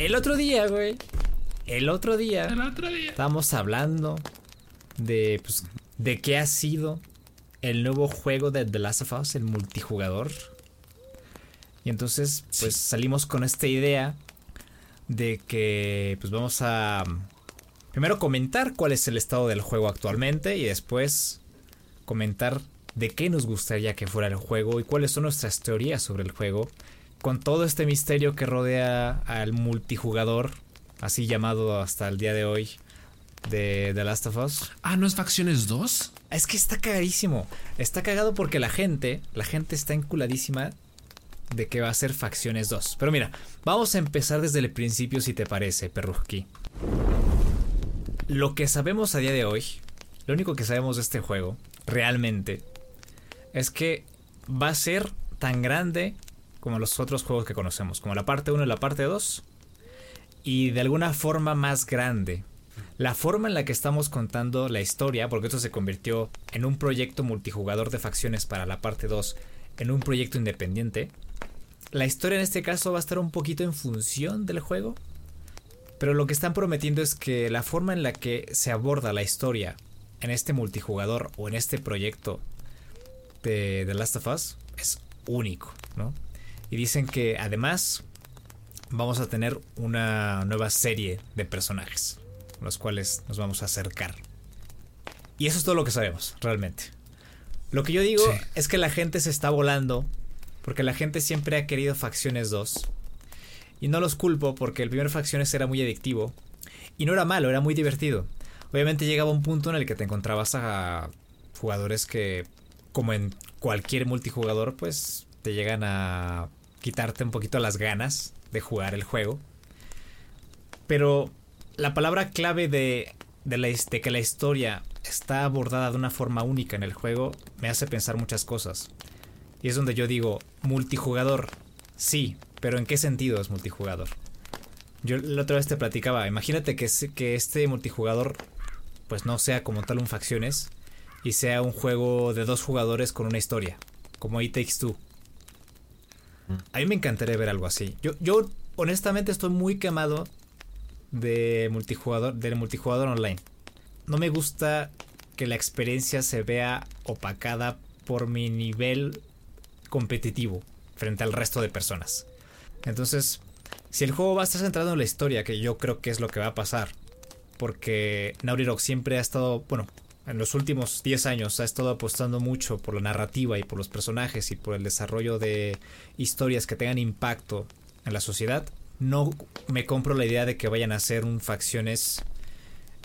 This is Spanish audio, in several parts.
El otro día, güey. El otro día. El otro día. Estamos hablando de, pues, de qué ha sido el nuevo juego de The Last of Us, el multijugador. Y entonces, pues salimos con esta idea de que, pues vamos a primero comentar cuál es el estado del juego actualmente y después comentar de qué nos gustaría que fuera el juego y cuáles son nuestras teorías sobre el juego con todo este misterio que rodea al multijugador, así llamado hasta el día de hoy, de The Last of Us. Ah, ¿no es Facciones 2? Es que está cagadísimo. Está cagado porque la gente, la gente está enculadísima de que va a ser Facciones 2. Pero mira, vamos a empezar desde el principio si te parece, Perruski. Lo que sabemos a día de hoy, lo único que sabemos de este juego, realmente, es que va a ser tan grande como los otros juegos que conocemos, como la parte 1 y la parte 2, y de alguna forma más grande. La forma en la que estamos contando la historia, porque esto se convirtió en un proyecto multijugador de facciones para la parte 2, en un proyecto independiente, la historia en este caso va a estar un poquito en función del juego, pero lo que están prometiendo es que la forma en la que se aborda la historia en este multijugador o en este proyecto de The Last of Us es único, ¿no? Y dicen que además vamos a tener una nueva serie de personajes, los cuales nos vamos a acercar. Y eso es todo lo que sabemos, realmente. Lo que yo digo Sí. es que la gente se está volando, porque la gente siempre ha querido Facciones 2. Y no los culpo porque el primer Facciones era muy adictivo. Y no era malo, era muy divertido. Obviamente llegaba un punto en el que te encontrabas a jugadores que, como en cualquier multijugador, pues te llegan a quitarte un poquito las ganas de jugar el juego. Pero la palabra clave de, que la historia está abordada de una forma única en el juego me hace pensar muchas cosas. Y es donde yo digo, multijugador, sí, pero ¿en qué sentido es multijugador? Yo la otra vez te platicaba, imagínate que este multijugador pues no sea como tal un facciones y sea un juego de dos jugadores con una historia, como It Takes Two. A mí me encantaría ver algo así. Yo, yo honestamente estoy muy quemado de multijugador, del multijugador online. No me gusta que la experiencia se vea opacada por mi nivel competitivo frente al resto de personas. Entonces, si el juego va a estar centrado en la historia, que yo creo que es lo que va a pasar, porque Naughty siempre ha estado, bueno, en los últimos 10 años ha estado apostando mucho por la narrativa y por los personajes y por el desarrollo de historias que tengan impacto en la sociedad, no me compro la idea de que vayan a ser un facciones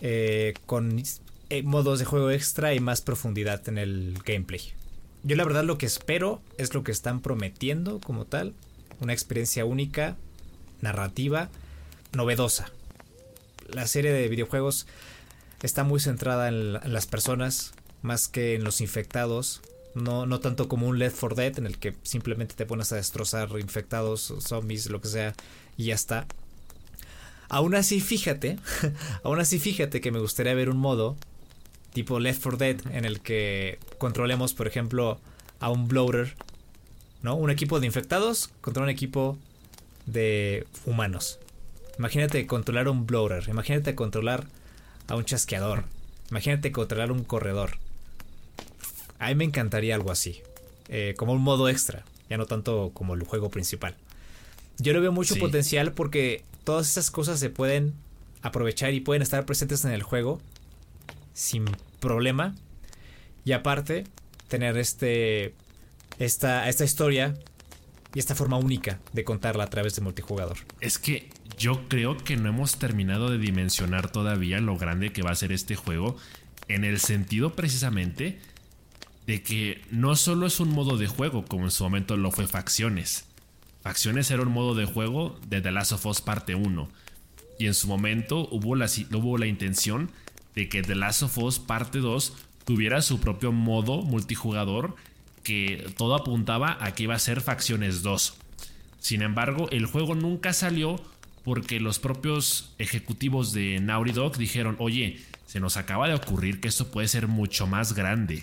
eh, con eh, modos de juego extra y más profundidad en el gameplay. Yo la verdad lo que espero es lo que están prometiendo como tal, una experiencia única, narrativa, novedosa. La serie de videojuegos está muy centrada en, las personas más que en los infectados. No, no tanto como un Left 4 Dead en el que simplemente te pones a destrozar infectados, zombies, lo que sea, y ya está. Aún así, fíjate, aún así, fíjate que me gustaría ver un modo tipo Left 4 Dead en el que controlemos, por ejemplo, a un bloater, ¿no? Un equipo de infectados contra un equipo de humanos. Imagínate controlar un bloater, imagínate controlar a un chasqueador, imagínate controlar un corredor. A mí me encantaría algo así, eh, como un modo extra, ya no tanto como el juego principal. Yo le veo mucho potencial porque todas esas cosas se pueden aprovechar y pueden estar presentes en el juego sin problema. Y aparte, tener este. Esta, esta historia y esta forma única de contarla a través de multijugador. Es que yo creo que no hemos terminado de dimensionar todavía lo grande que va a ser este juego. En el sentido precisamente de que no solo es un modo de juego como en su momento lo fue Facciones. Facciones era un modo de juego de The Last of Us parte 1. Y en su momento hubo la, hubo la intención de que The Last of Us parte 2 tuviera su propio modo multijugador que todo apuntaba a que iba a ser Facciones 2. Sin embargo, el juego nunca salió porque los propios ejecutivos de Naughty Dog dijeron, oye, se nos acaba de ocurrir que esto puede ser mucho más grande.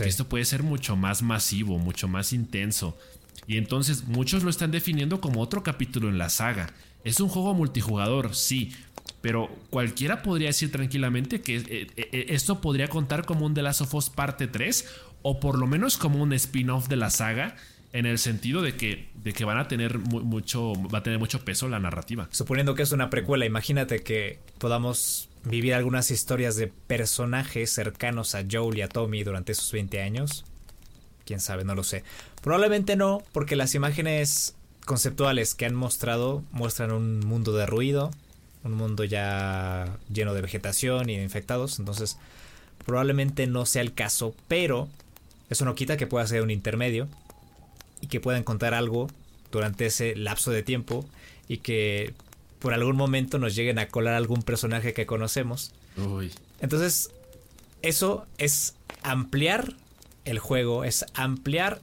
Esto puede ser mucho más masivo, mucho más intenso. Y entonces muchos lo están definiendo como otro capítulo en la saga. Es un juego multijugador, sí, pero cualquiera podría decir tranquilamente que eh, eh, esto podría contar como un The Last of Us parte 3 o por lo menos como un spin-off de la saga en el sentido de que, de que van a tener mucho, va a tener mucho peso la narrativa. Suponiendo que es una precuela, imagínate que podamos vivir algunas historias de personajes cercanos a Joel y a Tommy durante esos 20 años. Quién sabe, no lo sé. Probablemente no, porque las imágenes conceptuales que han mostrado muestran un mundo de ruido, un mundo ya lleno de vegetación y de infectados, entonces probablemente no sea el caso, pero eso no quita que pueda ser un intermedio y que puedan contar algo durante ese lapso de tiempo y que por algún momento nos lleguen a colar algún personaje que conocemos. Entonces, eso es ampliar el juego, es ampliar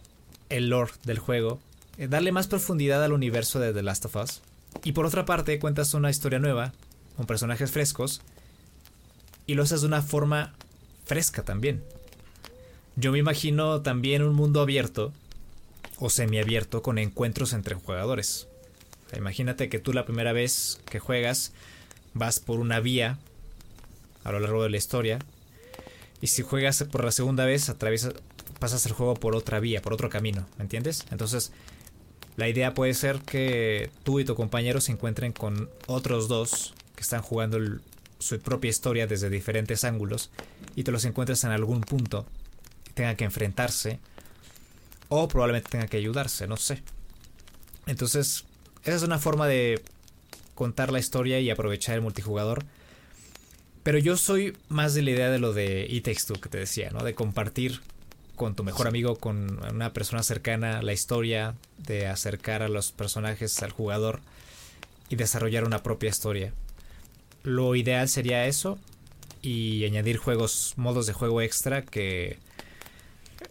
el lore del juego, eh, darle más profundidad al universo de The Last of Us. Y por otra parte, cuentas una historia nueva, con personajes frescos, y lo haces de una forma fresca también. Yo me imagino también un mundo abierto, o semiabierto, con encuentros entre jugadores. imagínate que tú la primera vez que juegas vas por una vía a lo largo de la historia, y si juegas por la segunda vez, atraviesas, pasas el juego por otra vía, por otro camino, ¿me entiendes? Entonces, la idea puede ser que tú y tu compañero se encuentren con otros dos que están jugando su propia historia desde diferentes ángulos y te los encuentres en algún punto, tengan que enfrentarse o probablemente tengan que ayudarse, no sé. Entonces, esa es una forma de contar la historia y aprovechar el multijugador. Pero yo soy más de la idea de lo de It Takes Two que te decía, ¿no? De compartir con tu mejor amigo, con una persona cercana, la historia, de acercar a los personajes al jugador y desarrollar una propia historia. Lo ideal sería eso y añadir juegos, modos de juego extra que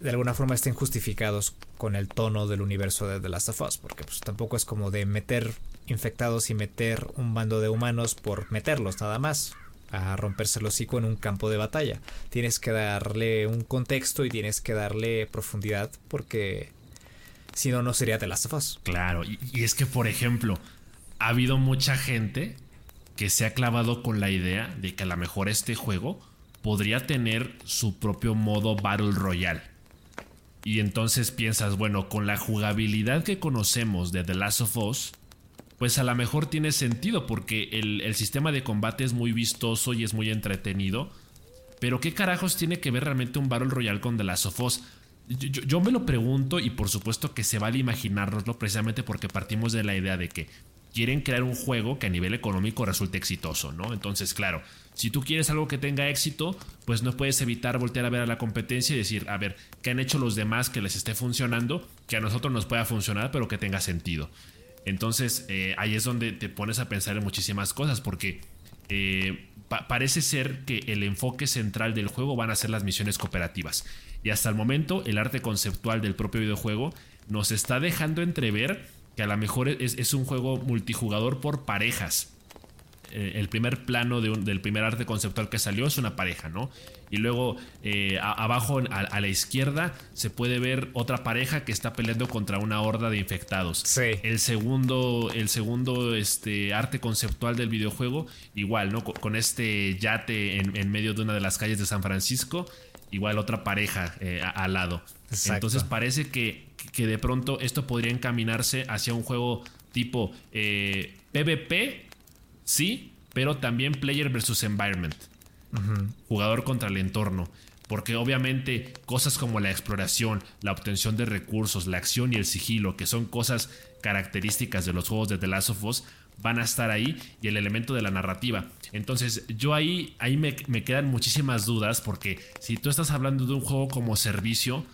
de alguna forma estén justificados con el tono del universo de The Last of Us, porque pues tampoco es como de meter infectados y meter un bando de humanos por meterlos nada más a romperse el hocico en un campo de batalla. Tienes que darle un contexto y tienes que darle profundidad porque si no, no sería The Last of Us. Claro, y, es que, por ejemplo, ha habido mucha gente que se ha clavado con la idea de que a lo mejor este juego podría tener su propio modo Battle Royale. Y entonces piensas, bueno, con la jugabilidad que conocemos de The Last of Us, pues a lo mejor tiene sentido porque el, sistema de combate es muy vistoso y es muy entretenido. Pero ¿qué carajos tiene que ver realmente un Battle Royale con The Last of Us? Yo, me lo pregunto y por supuesto que se vale imaginárnoslo precisamente porque partimos de la idea de que quieren crear un juego que a nivel económico resulte exitoso, ¿no? Entonces, claro, si tú quieres algo que tenga éxito, pues no puedes evitar voltear a ver a la competencia y decir, a ver, ¿qué han hecho los demás que les esté funcionando? Que a nosotros nos pueda funcionar, pero que tenga sentido. Entonces, eh, ahí es donde te pones a pensar en muchísimas cosas, porque eh, parece ser que el enfoque central del juego van a ser las misiones cooperativas. Y hasta el momento, el arte conceptual del propio videojuego nos está dejando entrever que a lo mejor es, un juego multijugador por parejas. Eh, el primer plano del primer arte conceptual que salió es una pareja, ¿no? Y luego eh, abajo a, la izquierda se puede ver otra pareja que está peleando contra una horda de infectados. Sí. El segundo, el segundo este, arte conceptual del videojuego, igual, ¿no? Con, este yate en, medio de una de las calles de San Francisco, igual otra pareja eh, al lado. Entonces parece que que de pronto esto podría encaminarse hacia un juego tipo PvP, eh, sí, pero también player versus environment. Jugador contra el entorno. Porque obviamente cosas como la exploración, la obtención de recursos, la acción y el sigilo, que son cosas características de los juegos de The Last of Us, van a estar ahí y el elemento de la narrativa. Entonces yo ahí, ahí me, me quedan muchísimas dudas porque si tú estás hablando de un juego como servicio,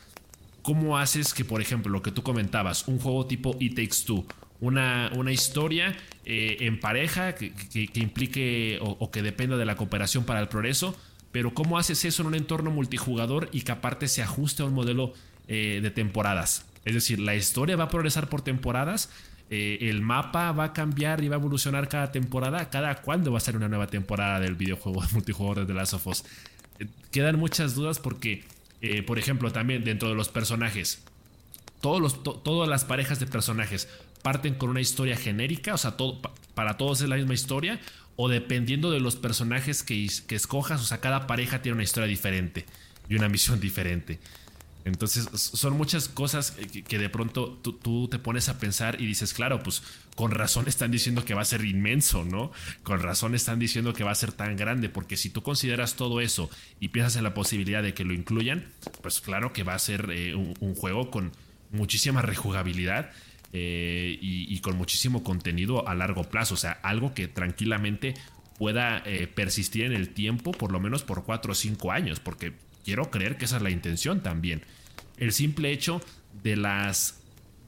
¿cómo haces que, por ejemplo, lo que tú comentabas, un juego tipo It Takes Two, una, una historia eh, en pareja que, implique o, que dependa de la cooperación para el progreso, pero cómo haces eso en un entorno multijugador y que aparte se ajuste a un modelo eh, de temporadas? Es decir, la historia va a progresar por temporadas, eh, el mapa va a cambiar y va a evolucionar cada temporada. ¿Cada cuándo va a ser una nueva temporada del videojuego multijugador de The Last of Us? quedan muchas dudas porque eh, por ejemplo, también dentro de los personajes. Todos los, todas las parejas de personajes parten con una historia genérica, o sea, para todos es la misma historia, o dependiendo de los personajes que, que escojas, o sea, cada pareja tiene una historia diferente y una misión diferente. Entonces son muchas cosas que, de pronto tú, te pones a pensar y dices, claro, pues con razón están diciendo que va a ser inmenso, ¿no? Con razón están diciendo que va a ser tan grande, porque si tú consideras todo eso y piensas en la posibilidad de que lo incluyan, pues claro que va a ser eh, un, juego con muchísima rejugabilidad eh, y, con muchísimo contenido a largo plazo, o sea, algo que tranquilamente pueda eh, persistir en el tiempo, por lo menos por 4 o 5 años, porque quiero creer que esa es la intención también. El simple hecho de las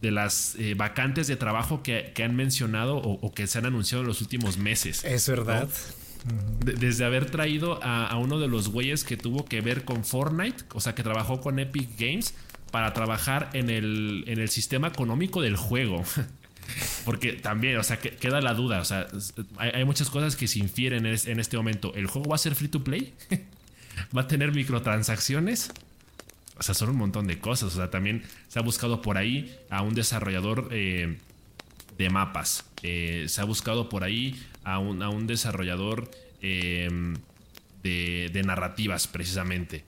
de las eh, vacantes de trabajo que, han mencionado o, que se han anunciado en los últimos meses. Es verdad. desde haber traído a, uno de los güeyes que tuvo que ver con Fortnite, o sea, que trabajó con Epic Games para trabajar en el, en el sistema económico del juego. Porque también, o sea, queda la duda, o sea, hay, muchas cosas que se infieren en este momento. ¿El juego va a ser free to play? va a tener microtransacciones. O sea, son un montón de cosas. O sea, también se ha buscado por ahí a un desarrollador eh, de mapas. Eh, se ha buscado por ahí a un, a un desarrollador em, de, narrativas, precisamente.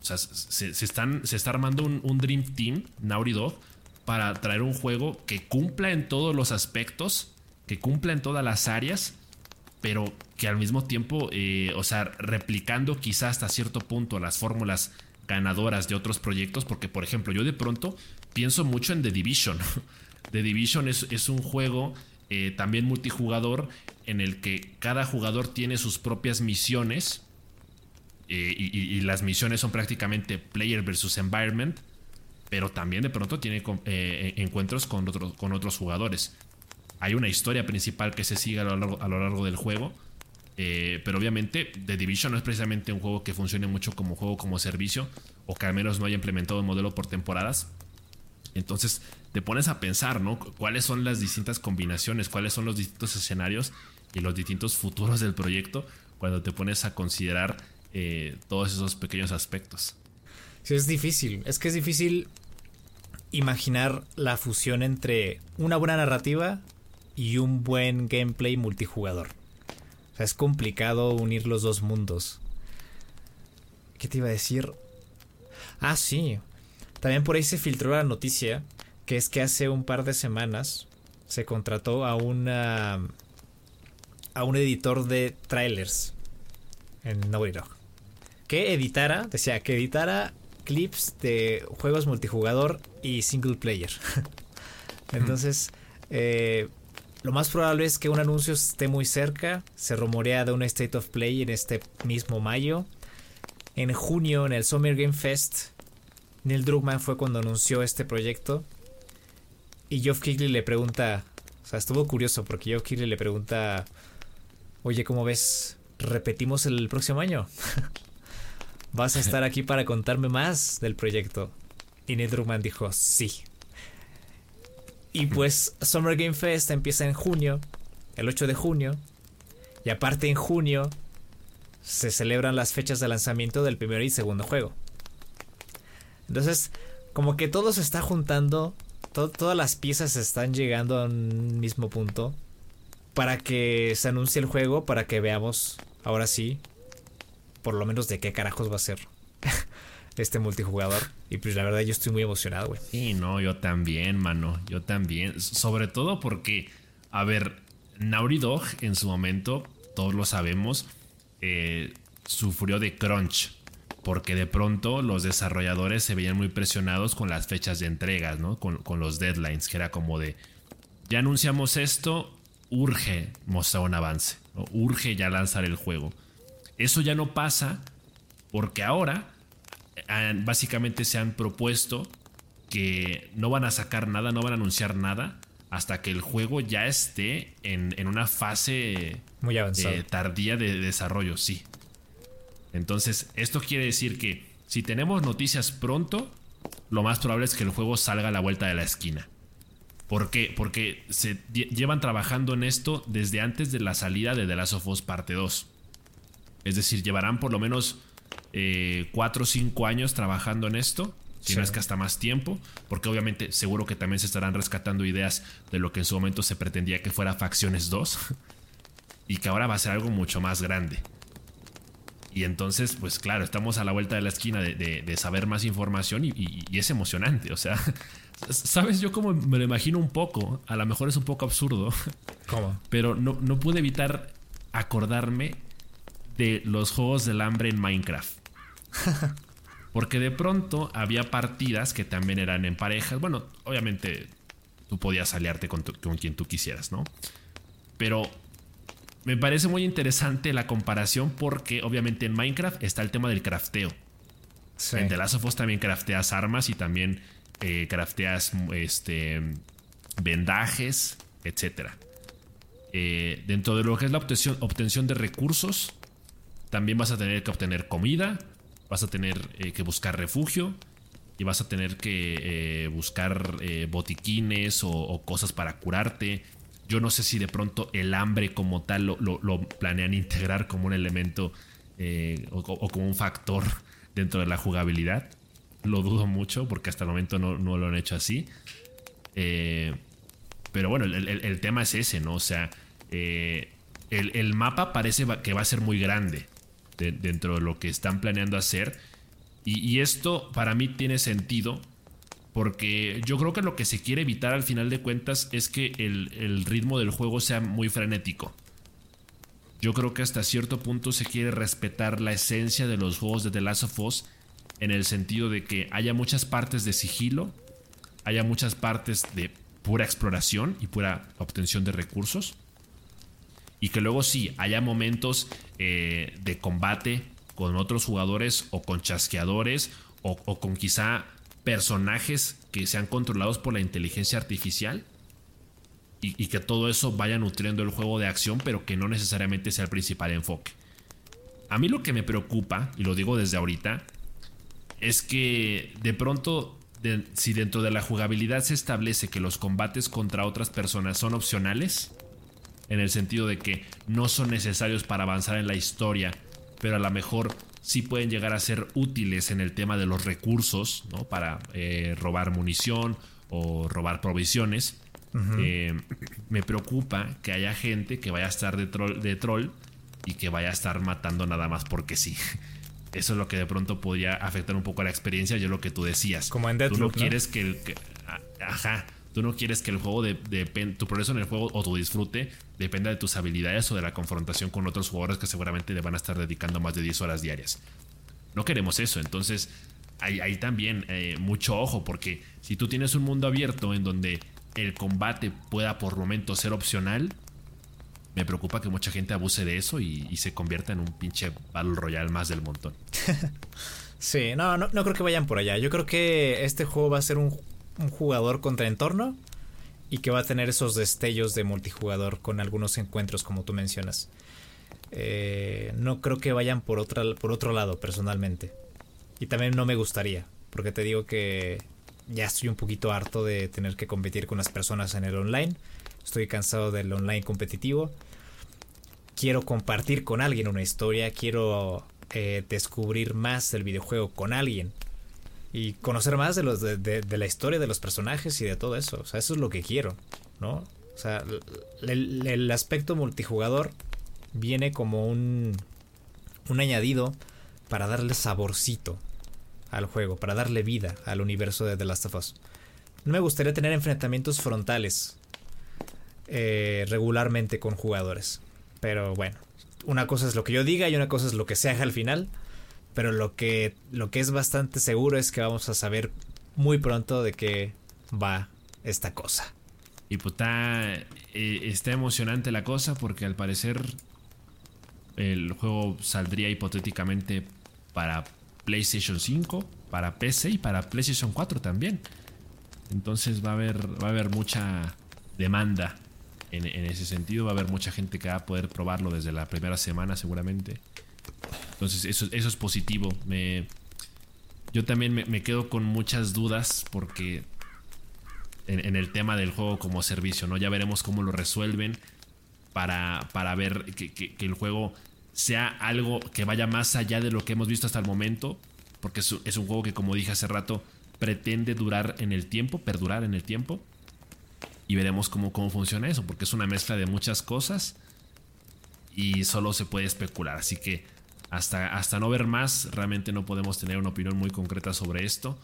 O sea, se, están, se está armando un, Dream Team, Naughty para traer un juego que cumpla en todos los aspectos, que cumpla en todas las áreas pero que al mismo tiempo, eh, o sea, replicando quizá hasta cierto punto las fórmulas ganadoras de otros proyectos, porque por ejemplo yo de pronto pienso mucho en The Division. The Division es, un juego eh, también multijugador en el que cada jugador tiene sus propias misiones eh, y, las misiones son prácticamente player versus environment, pero también de pronto tiene encuentros con, con otros jugadores hay una historia principal que se sigue a lo largo, del juego. Eh, pero obviamente The Division no es precisamente un juego que funcione mucho como juego como servicio o que al menos no haya implementado un modelo por temporadas. Entonces te pones a pensar, ¿no? ¿Cuáles son las distintas combinaciones? ¿Cuáles son los distintos escenarios y los distintos futuros del proyecto cuando te pones a considerar eh, todos esos pequeños aspectos? Sí, es difícil. Es que es difícil imaginar la fusión entre una buena narrativa y un buen gameplay multijugador. O sea, es complicado unir los dos mundos. ¿Qué te iba a decir? Ah, sí. También por ahí se filtró la noticia que es que hace un par de semanas se contrató a una a un editor de trailers en Naughty Dog que editara, decía que editara clips de juegos multijugador y single player. Entonces, eh, lo más probable es que un anuncio esté muy cerca. Se rumorea de un State of Play en este mismo mayo. En junio, en el Summer Game Fest, Neil Druckmann fue cuando anunció este proyecto. Y Geoff Keighley le pregunta, o sea, estuvo curioso porque Geoff Keighley le pregunta, oye, ¿cómo ves? ¿Repetimos el próximo año? ¿Vas a estar aquí para contarme más del proyecto? Y Neil Druckmann dijo, sí. Y pues Summer Game Fest empieza en junio, el 8 de junio. Y aparte en junio se celebran las fechas de lanzamiento del primer y segundo juego. Entonces, como que todo se está juntando, todas las piezas están llegando a un mismo punto para que se anuncie el juego, para que veamos, ahora sí, por lo menos de qué carajos va a ser este multijugador. Y pues la verdad yo estoy muy emocionado, güey. Sí, no, yo también, mano, yo también. Sobre todo porque, a ver, Naughty Dog en su momento, todos lo sabemos, eh, sufrió de crunch porque de pronto los desarrolladores se veían muy presionados con las fechas de entregas, ¿no? Con, los deadlines, que era como de, ya anunciamos esto, urge mostrar un avance, urge ya lanzar el juego. Eso ya no pasa porque ahora básicamente se han propuesto que no van a sacar nada, no van a anunciar nada hasta que el juego ya esté en, una fase muy avanzada. Eh, tardía de desarrollo, sí. Entonces, esto quiere decir que si tenemos noticias pronto, lo más probable es que el juego salga a la vuelta de la esquina. ¿Por qué? Porque se llevan trabajando en esto desde antes de la salida de The Last of Us Parte 2. Es decir, llevarán por lo menos 4 eh, o 5 años trabajando en esto. Si no es que hasta más tiempo, porque obviamente seguro que también se estarán rescatando ideas de lo que en su momento se pretendía que fuera Facciones 2 y que ahora va a ser algo mucho más grande. Y entonces, pues claro, estamos a la vuelta de la esquina de, saber más información y, es emocionante. O sea, ¿sabes? Yo como me lo imagino un poco, a lo mejor es un poco absurdo. ¿Cómo? Pero no, no pude evitar acordarme de los juegos del hambre en Minecraft. Porque de pronto había partidas que también eran en parejas. Bueno, obviamente tú podías aliarte con, con quien tú quisieras, ¿no? Pero me parece muy interesante la comparación porque obviamente en Minecraft está el tema del crafteo. En The Last of Us también crafteas armas y también eh, crafteas este, vendajes, etc. Eh, dentro de lo que es la obtención, obtención, de recursos, también vas a tener que obtener comida, vas a tener eh, que buscar refugio y vas a tener que buscar botiquines o, cosas para curarte yo no sé si de pronto el hambre como tal lo, planean integrar como un elemento eh, o, como un factor dentro de la jugabilidad. Lo dudo mucho porque hasta el momento no, lo han hecho así. Eh, pero bueno, el, tema es ese, ¿no? O sea, eh, el, mapa parece que va a ser muy grande dentro de lo que están planeando hacer. y esto para mí tiene sentido porque yo creo que lo que se quiere evitar al final de cuentas es que el, ritmo del juego sea muy frenético. Yo creo que hasta cierto punto se quiere respetar la esencia de los juegos de The Last of Us en el sentido de que haya muchas partes de sigilo, haya muchas partes de pura exploración y pura obtención de recursos. Y que luego sí, haya momentos eh, de combate con otros jugadores o con chasqueadores o con quizá personajes que sean controlados por la inteligencia artificial y, que todo eso vaya nutriendo el juego de acción, pero que no necesariamente sea el principal enfoque. A mí lo que me preocupa, y lo digo desde ahorita, es que de pronto, si dentro de la jugabilidad se establece que los combates contra otras personas son opcionales, en el sentido de que no son necesarios para avanzar en la historia, pero a lo mejor sí pueden llegar a ser útiles en el tema de los recursos, ¿no? Para eh, robar munición o robar provisiones. Eh, me preocupa que haya gente que vaya a estar de troll, de troll y que vaya a estar matando nada más porque sí. Eso es lo que de pronto podría afectar un poco la experiencia. Yo lo que tú decías. Como en Deathloop, Tú no quieres que el. ajá. Tú no quieres que el juego de, tu progreso en el juego o tu disfrute dependa de tus habilidades o de la confrontación con otros jugadores que seguramente le van a estar dedicando más de 10 horas diarias. No queremos eso, entonces hay, también eh, mucho ojo porque si tú tienes un mundo abierto en donde el combate pueda por momentos ser opcional, me preocupa que mucha gente abuse de eso y, se convierta en un pinche Battle Royale más del montón. sí, no, no, creo que vayan por allá. Yo creo que este juego va a ser un, jugador contra entorno y que va a tener esos destellos de multijugador con algunos encuentros como tú mencionas. Eh, no creo que vayan por, otra, por otro lado personalmente. Y también no me gustaría, porque te digo que ya estoy un poquito harto de tener que competir con las personas en el online. Estoy cansado del online competitivo quiero compartir con alguien una historia, quiero eh, descubrir más del videojuego con alguien y conocer más de, los, de, la historia de los personajes y de todo eso. O sea, eso es lo que quiero, ¿no? O sea, el, aspecto multijugador viene como un, un añadido para darle saborcito al juego, para darle vida al universo de The Last of Us. No me gustaría tener enfrentamientos frontales eh, regularmente con jugadores. Pero bueno, una cosa es lo que yo diga y una cosa es lo que se haga al final. Pero lo que, lo que es bastante seguro es que vamos a saber muy pronto de qué va esta cosa. Y pues está, eh, está emocionante la cosa porque al parecer el juego saldría hipotéticamente para PlayStation 5, para PC y para PlayStation 4 también. Entonces va a haber, va a haber mucha demanda en, ese sentido. Va a haber mucha gente que va a poder probarlo desde la primera semana seguramente. Entonces eso, eso es positivo. Me, yo también me, quedo con muchas dudas porque en, el tema del juego como servicio, ¿no? Ya veremos cómo lo resuelven para, para ver que, el juego sea algo que vaya más allá de lo que hemos visto hasta el momento. Porque es, es un juego que, como dije hace rato, pretende durar en el tiempo, perdurar en el tiempo y veremos cómo, cómo funciona eso, porque es una mezcla de muchas cosas y solo se puede especular. Así que hasta, hasta no ver más, realmente no podemos tener una opinión muy concreta sobre esto.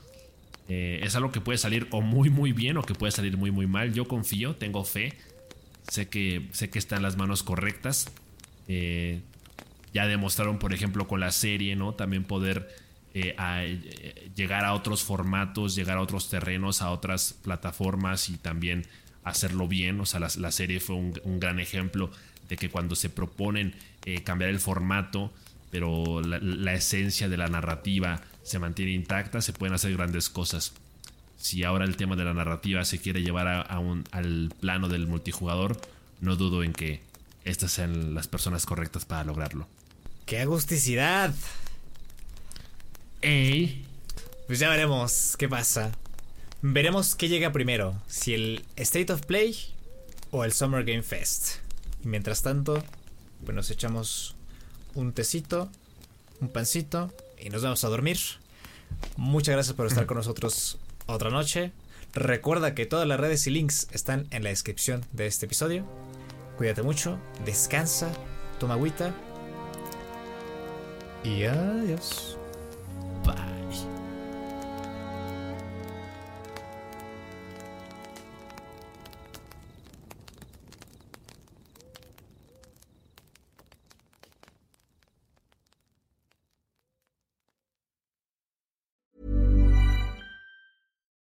Eh, es algo que puede salir o muy muy bien o que puede salir muy muy mal. Yo confío, tengo fe. Sé que, sé que está en las manos correctas. Eh, ya demostraron, por ejemplo, con la serie, ¿no? También poder eh, llegar a otros formatos, llegar a otros terrenos, a otras plataformas y también hacerlo bien. O sea, la, serie fue un, gran ejemplo de que cuando se proponen cambiar el formato, pero la, esencia de la narrativa se mantiene intacta, se pueden hacer grandes cosas. Si ahora el tema de la narrativa se quiere llevar a, un, al plano del multijugador, no dudo en que estas sean las personas correctas para lograrlo. ¡Qué agusticidad! ¡Ey! Pues ya veremos qué pasa. Veremos qué llega primero, si el State of Play o el Summer Game Fest. Y mientras tanto, pues nos echamos un tecito, un pancito y nos vamos a dormir. Muchas gracias por estar con nosotros otra noche. Recuerda que todas las redes y links están en la descripción de este episodio. Cuídate mucho, descansa, toma agüita y adiós.